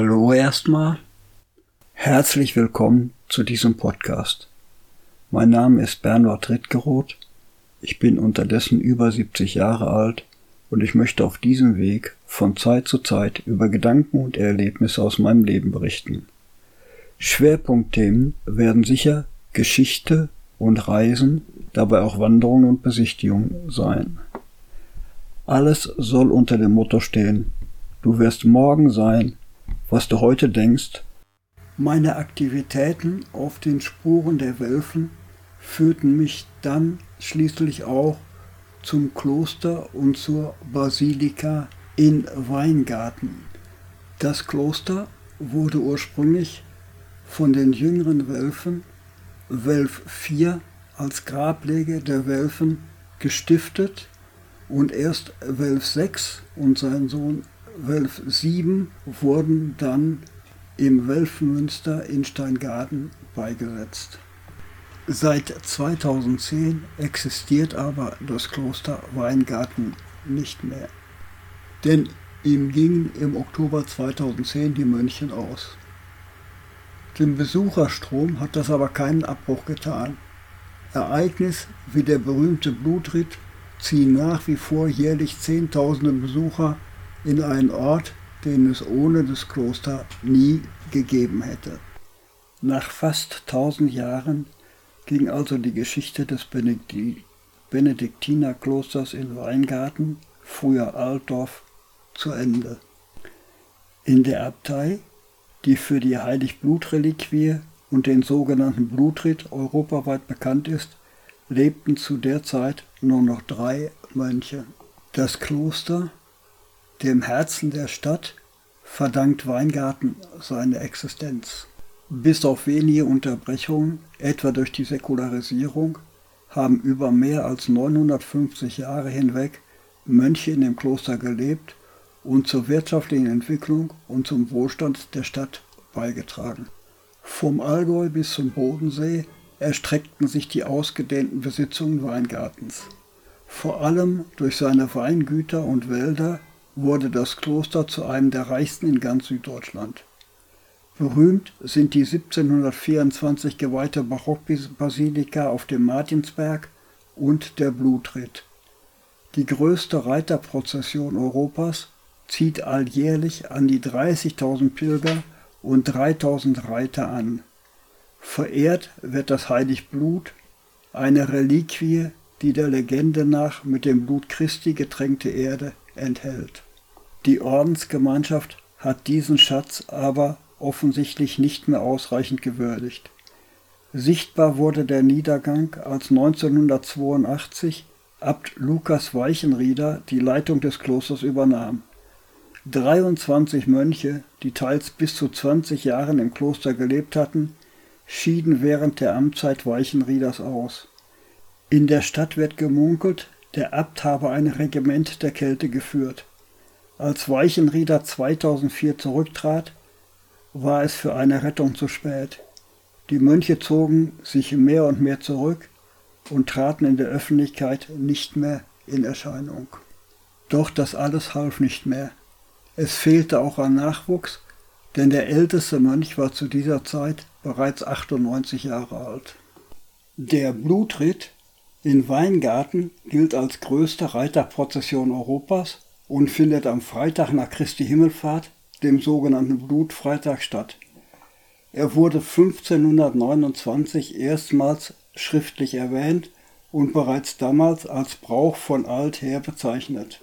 Hallo erstmal. Herzlich willkommen zu diesem Podcast. Mein Name ist Bernhard Rittgeroth. Ich bin unterdessen über 70 Jahre alt und ich möchte auf diesem Weg von Zeit zu Zeit über Gedanken und Erlebnisse aus meinem Leben berichten. Schwerpunktthemen werden sicher Geschichte und Reisen, dabei auch Wanderungen und Besichtigungen sein. Alles soll unter dem Motto stehen, du wirst morgen sein, was du heute denkst. Meine Aktivitäten auf den Spuren der Wölfen führten mich dann schließlich auch zum Kloster und zur Basilika in Weingarten. Das Kloster wurde ursprünglich von den jüngeren Wölfen, Wölf IV, als Grablege der Wölfen gestiftet und erst Wölf VI und sein Sohn Wölf VII wurden dann im Wölfenmünster in Steingarten beigesetzt. Seit 2010 existiert aber das Kloster Weingarten nicht mehr, denn ihm gingen im Oktober 2010 die Mönche aus. Dem Besucherstrom hat das aber keinen Abbruch getan. Ereignis wie der berühmte Blutritt ziehen nach wie vor jährlich Zehntausende Besucher in einen Ort, den es ohne das Kloster nie gegeben hätte. Nach fast tausend Jahren ging also die Geschichte des Benediktinerklosters in Weingarten, früher Altdorf, zu Ende. In der Abtei, die für die Heiligblutreliquie und den sogenannten Blutritt europaweit bekannt ist, lebten zu der Zeit nur noch drei Mönche. Das Kloster dem Herzen der Stadt verdankt Weingarten seine Existenz. Bis auf wenige Unterbrechungen, etwa durch die Säkularisierung, haben über mehr als 950 Jahre hinweg Mönche in dem Kloster gelebt und zur wirtschaftlichen Entwicklung und zum Wohlstand der Stadt beigetragen. Vom Allgäu bis zum Bodensee erstreckten sich die ausgedehnten Besitzungen Weingartens. Vor allem durch seine Weingüter und Wälder wurde das Kloster zu einem der reichsten in ganz Süddeutschland. Berühmt sind die 1724 geweihte Barockbasilika auf dem Martinsberg und der Blutritt. Die größte Reiterprozession Europas zieht alljährlich an die 30.000 Pilger und 3.000 Reiter an. Verehrt wird das Heiligblut, eine Reliquie, die der Legende nach mit dem Blut Christi getränkte Erde enthält. Die Ordensgemeinschaft hat diesen Schatz aber offensichtlich nicht mehr ausreichend gewürdigt. Sichtbar wurde der Niedergang, als 1982 Abt Lukas Weichenrieder die Leitung des Klosters übernahm. 23 Mönche, die teils bis zu 20 Jahren im Kloster gelebt hatten, schieden während der Amtszeit Weichenrieders aus. In der Stadt wird gemunkelt, der Abt habe ein Regiment der Kälte geführt. Als Weichenrieder 2004 zurücktrat, war es für eine Rettung zu spät. Die Mönche zogen sich mehr und mehr zurück und traten in der Öffentlichkeit nicht mehr in Erscheinung. Doch das alles half nicht mehr. Es fehlte auch an Nachwuchs, denn der älteste Mönch war zu dieser Zeit bereits 98 Jahre alt. Der Blutritt in Weingarten gilt als größte Reiterprozession Europas und findet am Freitag nach Christi Himmelfahrt, dem sogenannten Blutfreitag, statt. Er wurde 1529 erstmals schriftlich erwähnt und bereits damals als Brauch von alther bezeichnet.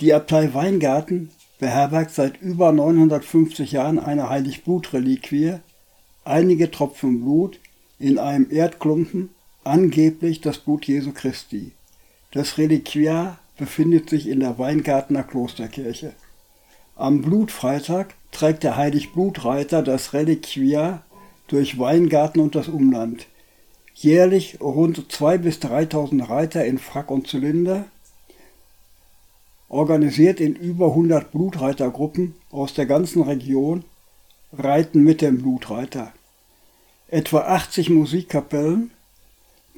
Die Abtei Weingarten beherbergt seit über 950 Jahren eine Heiligblutreliquie, einige Tropfen Blut in einem Erdklumpen, angeblich das Blut Jesu Christi. Das Reliquiar befindet sich in der Weingartner Klosterkirche. Am Blutfreitag trägt der Heiligblutreiter das Reliquia durch Weingarten und das Umland. Jährlich rund 2.000 bis 3.000 Reiter in Frack und Zylinder, organisiert in über 100 Blutreitergruppen aus der ganzen Region, reiten mit dem Blutreiter. Etwa 80 Musikkapellen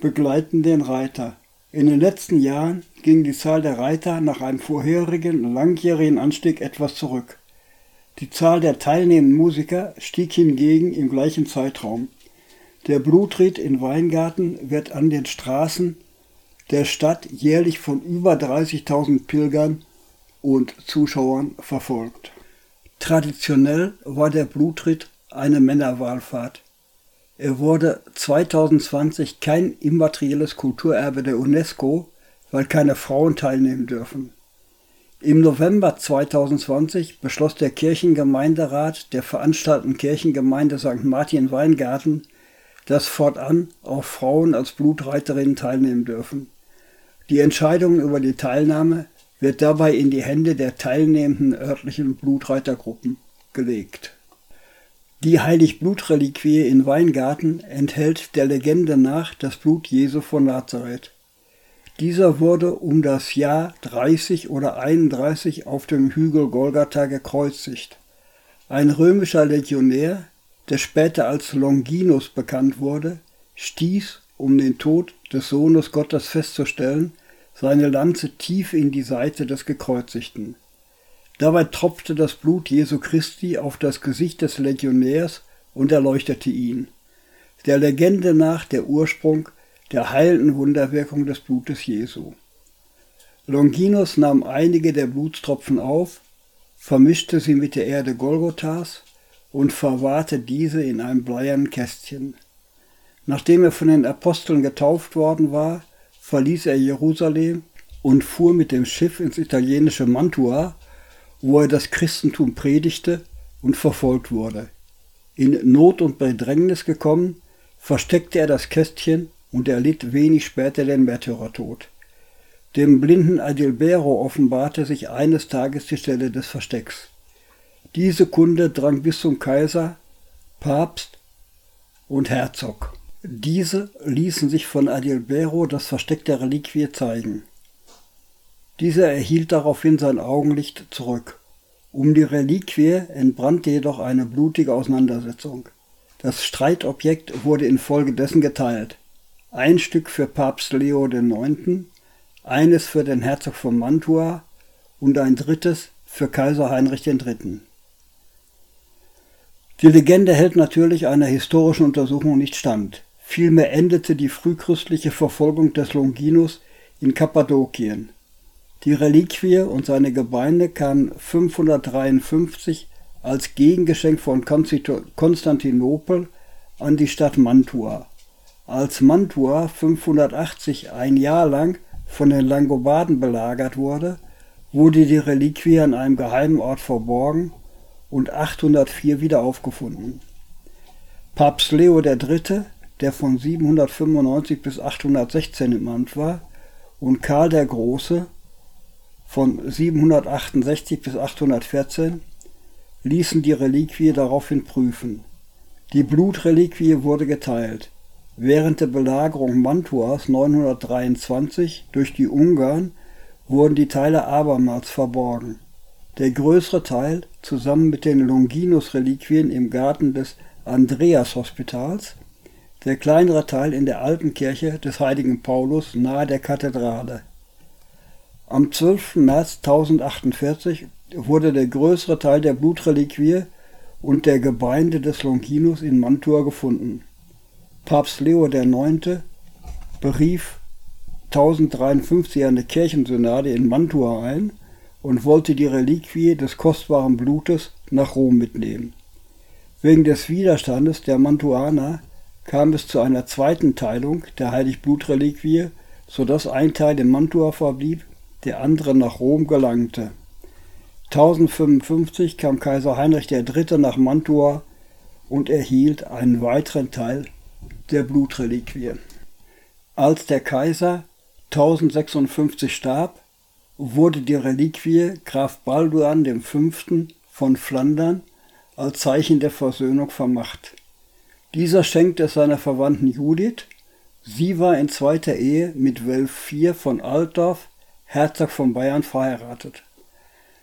begleiten den Reiter. In den letzten Jahren ging die Zahl der Reiter nach einem vorherigen langjährigen Anstieg etwas zurück. Die Zahl der teilnehmenden Musiker stieg hingegen im gleichen Zeitraum. Der Blutritt in Weingarten wird an den Straßen der Stadt jährlich von über 30.000 Pilgern und Zuschauern verfolgt. Traditionell war der Blutritt eine Männerwahlfahrt. Er wurde 2020 kein immaterielles Kulturerbe der UNESCO, weil keine Frauen teilnehmen dürfen. Im November 2020 beschloss der Kirchengemeinderat der veranstaltenden Kirchengemeinde St. Martin Weingarten, dass fortan auch Frauen als Blutreiterinnen teilnehmen dürfen. Die Entscheidung über die Teilnahme wird dabei in die Hände der teilnehmenden örtlichen Blutreitergruppen gelegt. Die Heiligblutreliquie in Weingarten enthält der Legende nach das Blut Jesu von Nazareth. Dieser wurde um das Jahr 30 oder 31 auf dem Hügel Golgatha gekreuzigt. Ein römischer Legionär, der später als Longinus bekannt wurde, stieß, um den Tod des Sohnes Gottes festzustellen, seine Lanze tief in die Seite des Gekreuzigten. Dabei tropfte das Blut Jesu Christi auf das Gesicht des Legionärs und erleuchtete ihn. Der Legende nach der Ursprung der heilenden Wunderwirkung des Blutes Jesu. Longinus nahm einige der Blutstropfen auf, vermischte sie mit der Erde Golgothas und verwahrte diese in einem bleiernen Kästchen. Nachdem er von den Aposteln getauft worden war, verließ er Jerusalem und fuhr mit dem Schiff ins italienische Mantua, wo er das Christentum predigte und verfolgt wurde. In Not und Bedrängnis gekommen, versteckte er das Kästchen und erlitt wenig später den Märtyrertod. Dem blinden Adilbero offenbarte sich eines Tages die Stelle des Verstecks. Diese Kunde drang bis zum Kaiser, Papst und Herzog. Diese ließen sich von Adilbero das Versteck der Reliquie zeigen. Dieser erhielt daraufhin sein Augenlicht zurück. Um die Reliquie entbrannte jedoch eine blutige Auseinandersetzung. Das Streitobjekt wurde infolgedessen geteilt ein Stück für Papst Leo IX., eines für den Herzog von Mantua und ein drittes für Kaiser Heinrich III. Die Legende hält natürlich einer historischen Untersuchung nicht stand. Vielmehr endete die frühchristliche Verfolgung des Longinus in Kappadokien. Die Reliquie und seine Gebeine kamen 553 als Gegengeschenk von Konstantinopel an die Stadt Mantua. Als Mantua 580 ein Jahr lang von den Langobarden belagert wurde, wurde die Reliquie an einem geheimen Ort verborgen und 804 wieder aufgefunden. Papst Leo III., der von 795 bis 816 im Amt war, und Karl der Große von 768 bis 814 ließen die Reliquie daraufhin prüfen. Die Blutreliquie wurde geteilt. Während der Belagerung Mantuas 923 durch die Ungarn wurden die Teile abermals verborgen. Der größere Teil, zusammen mit den Longinus-Reliquien im Garten des Andreas-Hospitals, der kleinere Teil in der alten Kirche des heiligen Paulus nahe der Kathedrale. Am 12. März 1048 wurde der größere Teil der Blutreliquie und der Gebeinde des Longinus in Mantua gefunden Papst Leo IX. berief 1053 eine Kirchensynode in Mantua ein und wollte die Reliquie des kostbaren Blutes nach Rom mitnehmen. Wegen des Widerstandes der Mantuaner kam es zu einer zweiten Teilung der Heiligblutreliquie, sodass ein Teil in Mantua verblieb, der andere nach Rom gelangte. 1055 kam Kaiser Heinrich III. nach Mantua und erhielt einen weiteren Teil der Blutreliquie. Als der Kaiser 1056 starb, wurde die Reliquie Graf Balduan V. von Flandern als Zeichen der Versöhnung vermacht. Dieser schenkte es seiner Verwandten Judith. Sie war in zweiter Ehe mit Welf IV von Altdorf, Herzog von Bayern, verheiratet.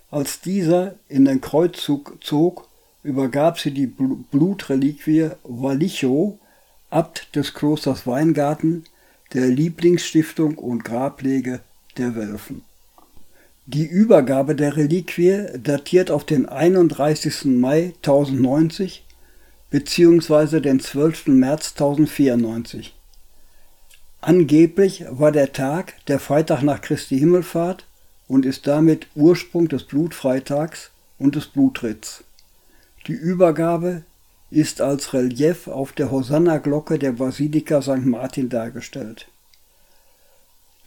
Als dieser in den Kreuzzug zog, übergab sie die Blutreliquie Wallichow Abt des Klosters Weingarten, der Lieblingsstiftung und Grablege der Wölfen Die Übergabe der Reliquie datiert auf den 31. Mai 1090 bzw. den 12. März 1094. Angeblich war der Tag der Freitag nach Christi Himmelfahrt und ist damit Ursprung des Blutfreitags und des Blutritts. Die Übergabe ist als Relief auf der Hosanna-Glocke der Basilika St. Martin dargestellt.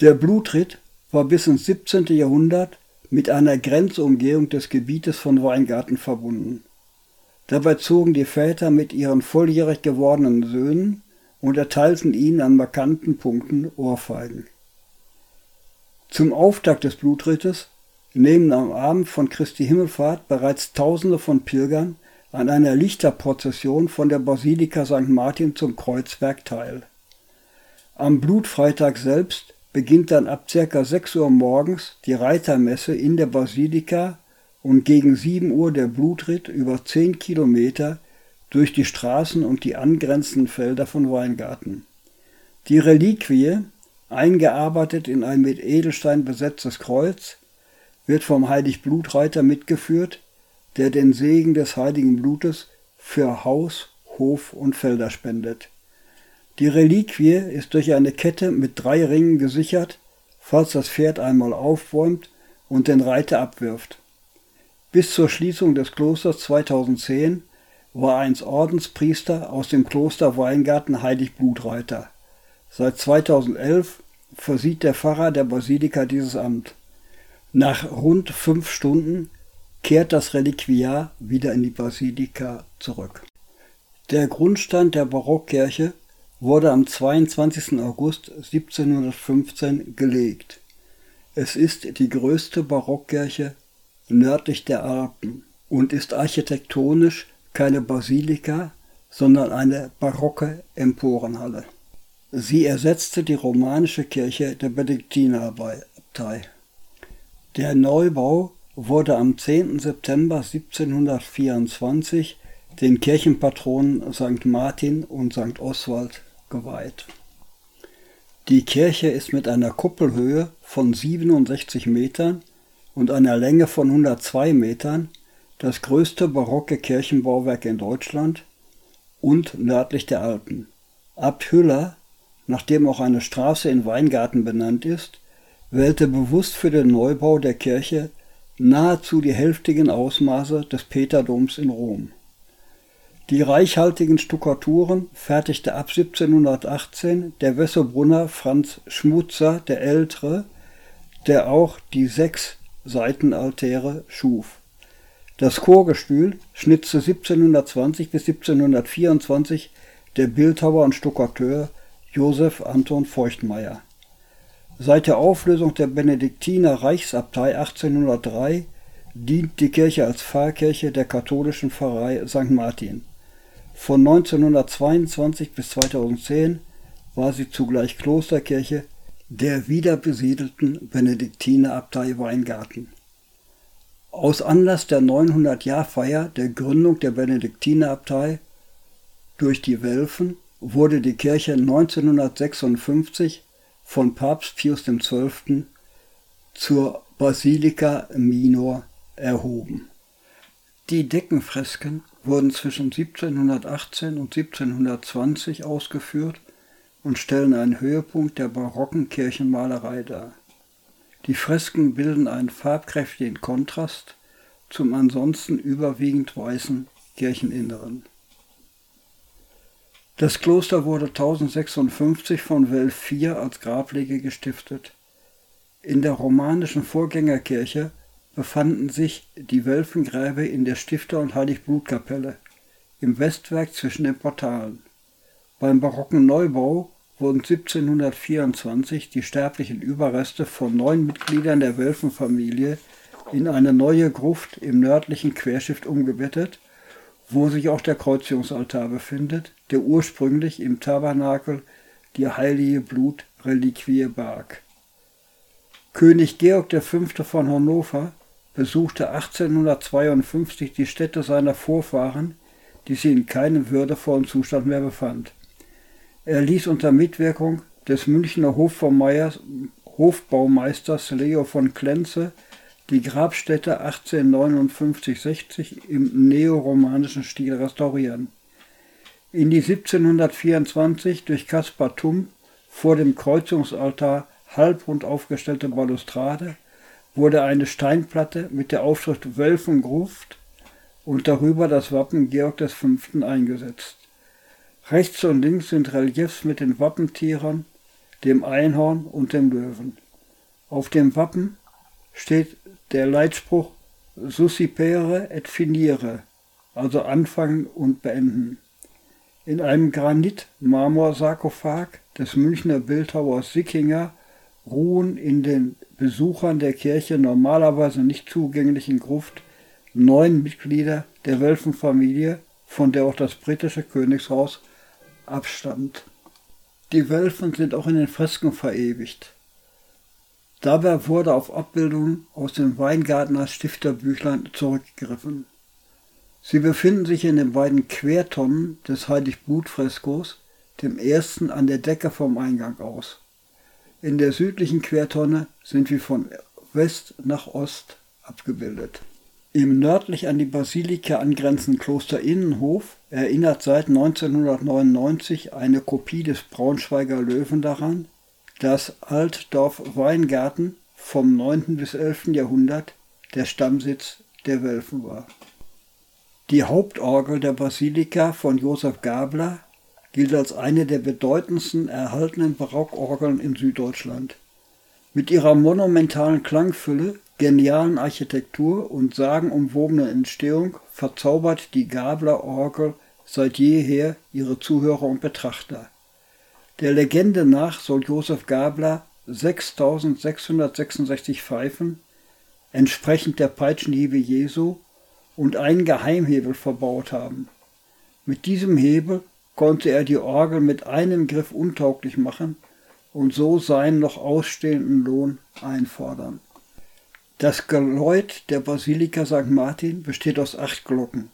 Der Blutritt war bis ins 17. Jahrhundert mit einer Grenzumgehung des Gebietes von Weingarten verbunden. Dabei zogen die Väter mit ihren volljährig gewordenen Söhnen und erteilten ihnen an markanten Punkten Ohrfeigen. Zum Auftakt des Blutrittes nehmen am Abend von Christi Himmelfahrt bereits Tausende von Pilgern an einer Lichterprozession von der Basilika St. Martin zum Kreuzberg teil. Am Blutfreitag selbst beginnt dann ab ca. 6 Uhr morgens die Reitermesse in der Basilika und gegen 7 Uhr der Blutritt über 10 Kilometer durch die Straßen und die angrenzenden Felder von Weingarten. Die Reliquie, eingearbeitet in ein mit Edelstein besetztes Kreuz, wird vom Heiligblutreiter mitgeführt, der den Segen des heiligen Blutes für Haus, Hof und Felder spendet. Die Reliquie ist durch eine Kette mit drei Ringen gesichert, falls das Pferd einmal aufbäumt und den Reiter abwirft. Bis zur Schließung des Klosters 2010 war einst Ordenspriester aus dem Kloster Weingarten Heilig Blutreiter. Seit 2011 versieht der Pfarrer der Basilika dieses Amt. Nach rund fünf Stunden kehrt das Reliquiar wieder in die Basilika zurück. Der Grundstein der Barockkirche wurde am 22. August 1715 gelegt. Es ist die größte Barockkirche nördlich der Alpen und ist architektonisch keine Basilika, sondern eine barocke Emporenhalle. Sie ersetzte die romanische Kirche der Benediktinerabtei. Der Neubau wurde am 10. September 1724 den Kirchenpatronen St. Martin und St. Oswald geweiht. Die Kirche ist mit einer Kuppelhöhe von 67 Metern und einer Länge von 102 Metern das größte barocke Kirchenbauwerk in Deutschland und nördlich der Alpen. Abt Hüller, nach dem auch eine Straße in Weingarten benannt ist, wählte bewusst für den Neubau der Kirche nahezu die hälftigen Ausmaße des Peterdoms in Rom. Die reichhaltigen Stuckaturen fertigte ab 1718 der Wessobrunner Franz Schmutzer der Ältere, der auch die sechs Seitenaltäre schuf. Das Chorgestühl schnitzte 1720 bis 1724 der Bildhauer und Stuckateur Josef Anton Feuchtmeier. Seit der Auflösung der Benediktiner Reichsabtei 1803 dient die Kirche als Pfarrkirche der katholischen Pfarrei St. Martin. Von 1922 bis 2010 war sie zugleich Klosterkirche der wiederbesiedelten Benediktinerabtei Weingarten. Aus Anlass der 900-Jahr-Feier der Gründung der Benediktinerabtei durch die Welfen wurde die Kirche 1956 von Papst Pius XII. zur Basilika Minor erhoben. Die Deckenfresken wurden zwischen 1718 und 1720 ausgeführt und stellen einen Höhepunkt der barocken Kirchenmalerei dar. Die Fresken bilden einen farbkräftigen Kontrast zum ansonsten überwiegend weißen Kircheninneren. Das Kloster wurde 1056 von Welf IV als Grablege gestiftet. In der romanischen Vorgängerkirche befanden sich die Wölfengräber in der Stifter- und Heiligblutkapelle im Westwerk zwischen den Portalen. Beim barocken Neubau wurden 1724 die sterblichen Überreste von neun Mitgliedern der Wölfenfamilie in eine neue Gruft im nördlichen Querschiff umgebettet, wo sich auch der Kreuzigungsaltar befindet, der ursprünglich im Tabernakel die heilige Blutreliquie barg. König Georg V. von Hannover besuchte 1852 die Stätte seiner Vorfahren, die sich in keinem würdevollen Zustand mehr befand. Er ließ unter Mitwirkung des Münchner Hofbaumeisters Leo von Klenze die Grabstätte 1859-60 im neoromanischen Stil restaurieren. In die 1724 durch Caspar Tumm vor dem Kreuzungsaltar halbrund aufgestellte Balustrade wurde eine Steinplatte mit der Aufschrift Wölfengruft und darüber das Wappen Georg V. eingesetzt. Rechts und links sind Reliefs mit den Wappentieren, dem Einhorn und dem Löwen. Auf dem Wappen steht der Leitspruch Suscipere et finire, also anfangen und beenden. In einem Granit-Marmorsarkophag des Münchner Bildhauers Sickinger ruhen in den Besuchern der Kirche normalerweise nicht zugänglichen Gruft neun Mitglieder der Wölfenfamilie, von der auch das britische Königshaus abstammt. Die Wölfen sind auch in den Fresken verewigt. Dabei wurde auf Abbildungen aus dem Weingartner Stifterbüchlein zurückgegriffen. Sie befinden sich in den beiden Quertonnen des Heiligblutfreskos, dem ersten an der Decke vom Eingang aus. In der südlichen Quertonne sind wir von West nach Ost abgebildet. Im nördlich an die Basilika angrenzenden Kloster Innenhof erinnert seit 1999 eine Kopie des Braunschweiger Löwen daran, dass Altdorf Weingarten vom 9. bis 11. Jahrhundert der Stammsitz der Wölfen war. Die Hauptorgel der Basilika von Josef Gabler gilt als eine der bedeutendsten erhaltenen Barockorgeln in Süddeutschland. Mit ihrer monumentalen Klangfülle genialen Architektur und sagenumwobenen Entstehung verzaubert die Gabler-Orgel seit jeher ihre Zuhörer und Betrachter. Der Legende nach soll Josef Gabler 6666 Pfeifen, entsprechend der Peitschenhiebe Jesu, und einen Geheimhebel verbaut haben. Mit diesem Hebel konnte er die Orgel mit einem Griff untauglich machen und so seinen noch ausstehenden Lohn einfordern. Das Geläut der Basilika St. Martin besteht aus acht Glocken.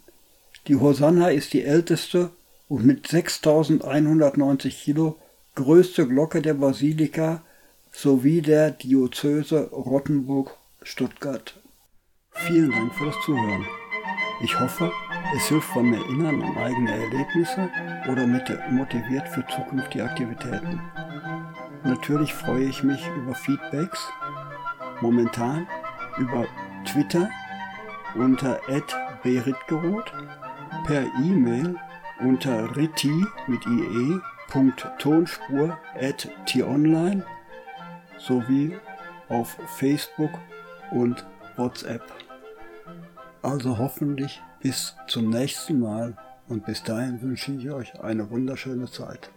Die Hosanna ist die älteste und mit 6190 Kilo größte Glocke der Basilika sowie der Diözese Rottenburg-Stuttgart. Vielen Dank für das Zuhören. Ich hoffe, es hilft beim Erinnern an eigene Erlebnisse oder motiviert für zukünftige Aktivitäten. Natürlich freue ich mich über Feedbacks. Momentan über Twitter unter @beritgeroth, per E-Mail unter ritti mit ie.tonspur at t-online sowie auf Facebook und WhatsApp. Also hoffentlich bis zum nächsten Mal und bis dahin wünsche ich euch eine wunderschöne Zeit.